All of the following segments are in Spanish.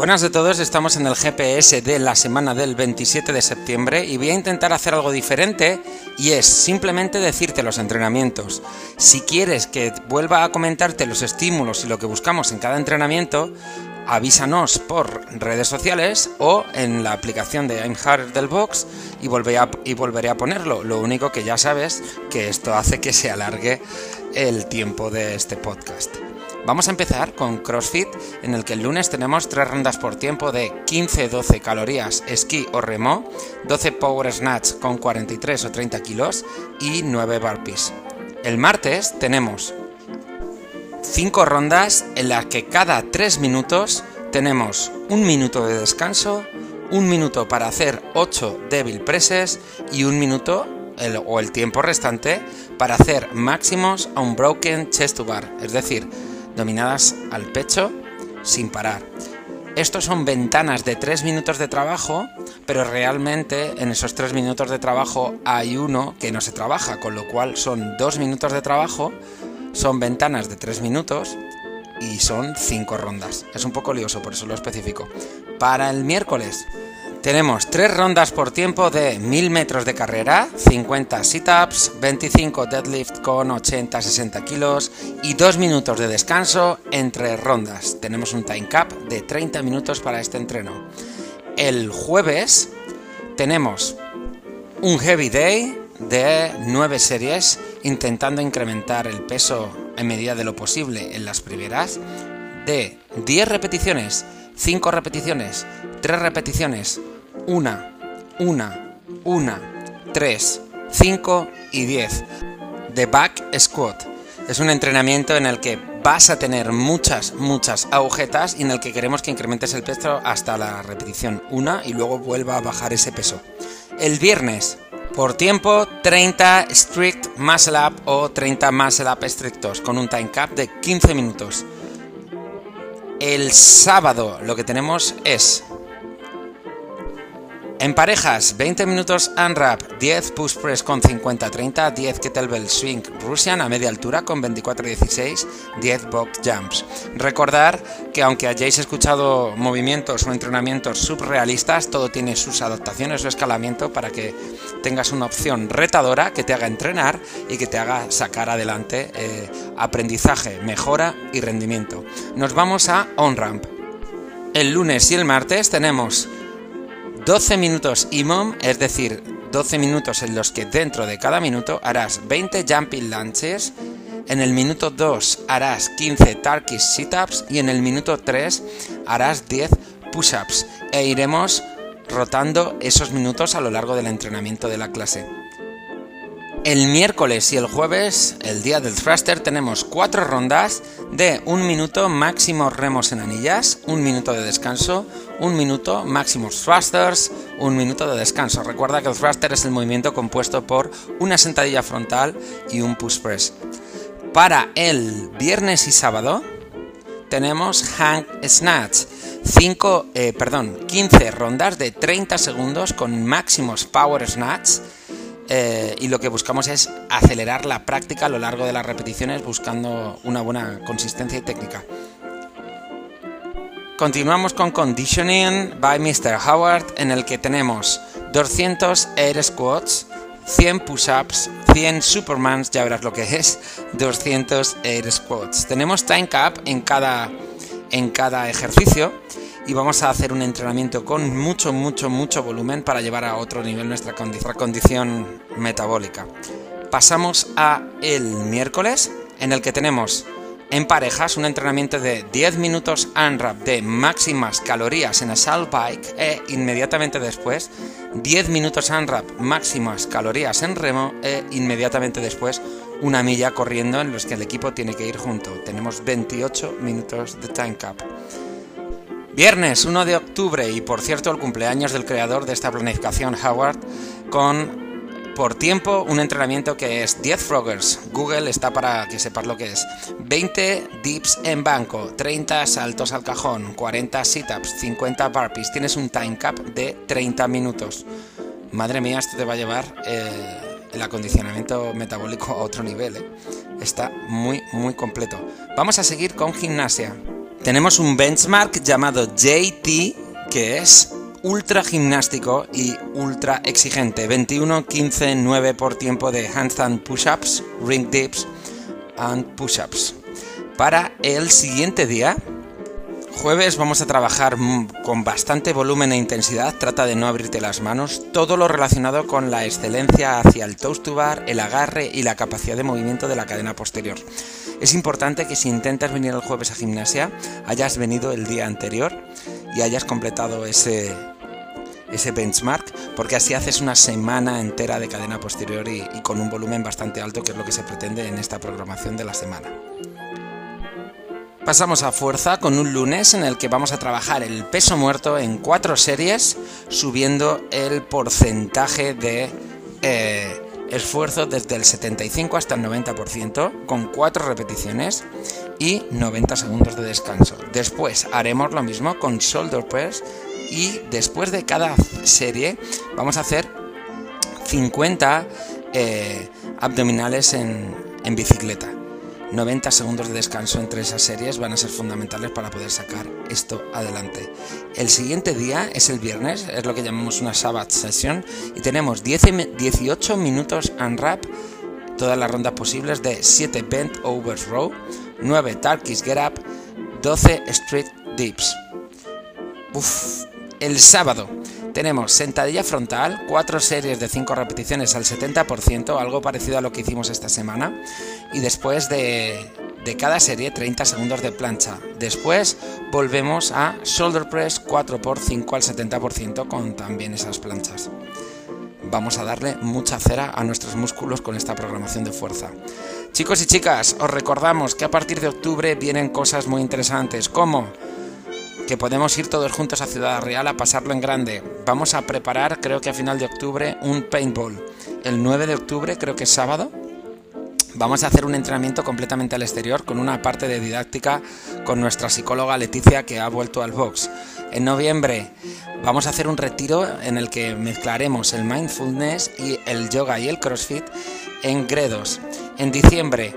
Buenas de todos, estamos en el GPS de la semana del 27 de septiembre y voy a intentar hacer algo diferente y es simplemente decirte los entrenamientos. Si quieres que vuelva a comentarte los estímulos y lo que buscamos en cada entrenamiento, avísanos por redes sociales o en la aplicación de I'm Hard del Box y, y volveré a ponerlo. Lo único que ya sabes que esto hace que se alargue el tiempo de este podcast. Vamos a empezar con CrossFit, en el que el lunes tenemos tres rondas por tiempo de 15-12 calorías esquí o remo, 12 power snatch con 43 o 30 kilos y 9 burpees. El martes tenemos 5 rondas en las que cada 3 minutos tenemos un minuto de descanso, un minuto para hacer 8 débil presses y un minuto o el tiempo restante para hacer máximos a un broken chest to bar, es decir, dominadas al pecho sin parar. Estos son ventanas de 3 minutos de trabajo, pero realmente en esos 3 minutos de trabajo hay uno que no se trabaja, con lo cual son 2 minutos de trabajo, son ventanas de 3 minutos y son 5 rondas. Es un poco lioso, por eso lo especifico. Para el miércoles tenemos tres rondas por tiempo de 1000 metros de carrera, 50 sit-ups, 25 deadlift con 80-60 kilos y 2 minutos de descanso entre rondas. Tenemos un time cap de 30 minutos para este entreno. El jueves tenemos un heavy day de 9 series intentando incrementar el peso en medida de lo posible en las primeras de 10 repeticiones, 5 repeticiones, 3 repeticiones, 1, 1, 1, 3, 5 y 10. The Back Squat. Es un entrenamiento en el que vas a tener muchas, muchas agujetas y en el que queremos que incrementes el peso hasta la repetición 1 y luego vuelva a bajar ese peso. El viernes, por tiempo, 30 strict muscle up o 30 muscle up estrictos con un time cap de 15 minutos. El sábado lo que tenemos es en parejas, 20 minutos unwrap, 10 push press con 50-30, 10 kettlebell swing Russian a media altura con 24-16, 10 box jumps. Recordar que aunque hayáis escuchado movimientos o entrenamientos subrealistas, todo tiene sus adaptaciones o escalamiento para que tengas una opción retadora que te haga entrenar y que te haga sacar adelante eh, aprendizaje, mejora y rendimiento. Nos vamos a on-ramp. El lunes y el martes tenemos 12 minutos IMOM, es decir, 12 minutos en los que dentro de cada minuto harás 20 jumping lunges, en el minuto 2 harás 15 Turkish sit-ups y en el minuto 3 harás 10 push-ups e iremos rotando esos minutos a lo largo del entrenamiento de la clase. El miércoles y el jueves, el día del thruster, tenemos cuatro rondas de un minuto máximo remos en anillas, un minuto de descanso, un minuto máximos thrusters, un minuto de descanso. Recuerda que el thruster es el movimiento compuesto por una sentadilla frontal y un push press. Para el viernes y sábado tenemos hang snatch. 5, eh, perdón, 15 rondas de 30 segundos con máximos power snatch eh, y lo que buscamos es acelerar la práctica a lo largo de las repeticiones buscando una buena consistencia y técnica. Continuamos con Conditioning by Mr. Howard en el que tenemos 200 air squats, 100 push-ups, 100 supermans, ya verás lo que es, 200 air squats. Tenemos time cap en cada, en cada ejercicio y vamos a hacer un entrenamiento con mucho, mucho, mucho volumen para llevar a otro nivel nuestra, condición metabólica. Pasamos a el miércoles en el que tenemos en parejas un entrenamiento de 10 minutos unwrap de máximas calorías en assault bike e inmediatamente después 10 minutos unwrap máximas calorías en remo e inmediatamente después una milla corriendo en los que el equipo tiene que ir junto. Tenemos 28 minutos de time cap. Viernes 1 de octubre y por cierto el cumpleaños del creador de esta planificación Howard con por tiempo un entrenamiento que es 10 froggers. Google está para que sepas lo que es. 20 dips en banco, 30 saltos al cajón, 40 sit-ups, 50 burpees. Tienes un time cap de 30 minutos. Madre mía, esto te va a llevar eh, el acondicionamiento metabólico a otro nivel. Eh. Está muy, muy completo. Vamos a seguir con gimnasia. Tenemos un benchmark llamado JT que es ultra gimnástico y ultra exigente. 21, 15, 9 por tiempo de handstand push-ups, ring dips and push-ups. Para el siguiente día, jueves, vamos a trabajar con bastante volumen e intensidad. Trata de no abrirte las manos. Todo lo relacionado con la excelencia hacia el toast to bar, el agarre y la capacidad de movimiento de la cadena posterior. Es importante que si intentas venir el jueves a gimnasia, hayas venido el día anterior y hayas completado ese, ese benchmark, porque así haces una semana entera de cadena posterior y, con un volumen bastante alto, que es lo que se pretende en esta programación de la semana. Pasamos a fuerza con un lunes en el que vamos a trabajar el peso muerto en cuatro series, subiendo el porcentaje de eh, esfuerzo desde el 75 hasta el 90%, con cuatro repeticiones y 90 segundos de descanso. Después haremos lo mismo con shoulder press y después de cada serie vamos a hacer 50 eh, abdominales en, en bicicleta. 90 segundos de descanso entre esas series van a ser fundamentales para poder sacar esto adelante. El siguiente día es el viernes, es lo que llamamos una Sabbath Session, y tenemos 18 minutos unwrap, todas las rondas posibles de 7 bent overs row, 9 turkish get up, 12 street dips. Uf, el sábado tenemos sentadilla frontal, 4 series de 5 repeticiones al 70%, algo parecido a lo que hicimos esta semana. Y después de, de cada serie 30 segundos de plancha. Después volvemos a shoulder press 4x5 al 70% con también esas planchas. Vamos a darle mucha cera a nuestros músculos con esta programación de fuerza. Chicos y chicas, os recordamos que a partir de octubre vienen cosas muy interesantes como que podemos ir todos juntos a Ciudad Real a pasarlo en grande. Vamos a preparar, creo que a final de octubre, un paintball. El 9 de octubre, creo que es sábado, vamos a hacer un entrenamiento completamente al exterior con una parte de didáctica con nuestra psicóloga Leticia que ha vuelto al box. En noviembre vamos a hacer un retiro en el que mezclaremos el mindfulness y el yoga y el crossfit en Gredos. En diciembre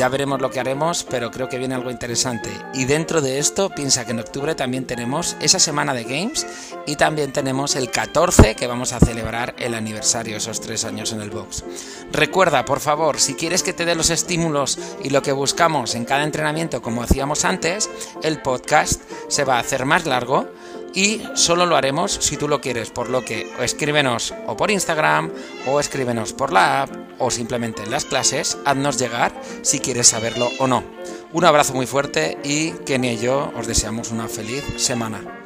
ya veremos lo que haremos, pero creo que viene algo interesante. Y dentro de esto, piensa que en octubre también tenemos esa semana de games y también tenemos el 14 que vamos a celebrar el aniversario, esos tres años en el box. Recuerda, por favor, si quieres que te dé los estímulos y lo que buscamos en cada entrenamiento como hacíamos antes, el podcast se va a hacer más largo y solo lo haremos si tú lo quieres, por lo que escríbenos o por Instagram o escríbenos por la app o simplemente en las clases, haznos llegar si quieres saberlo o no. Un abrazo muy fuerte y Kenny y yo os deseamos una feliz semana.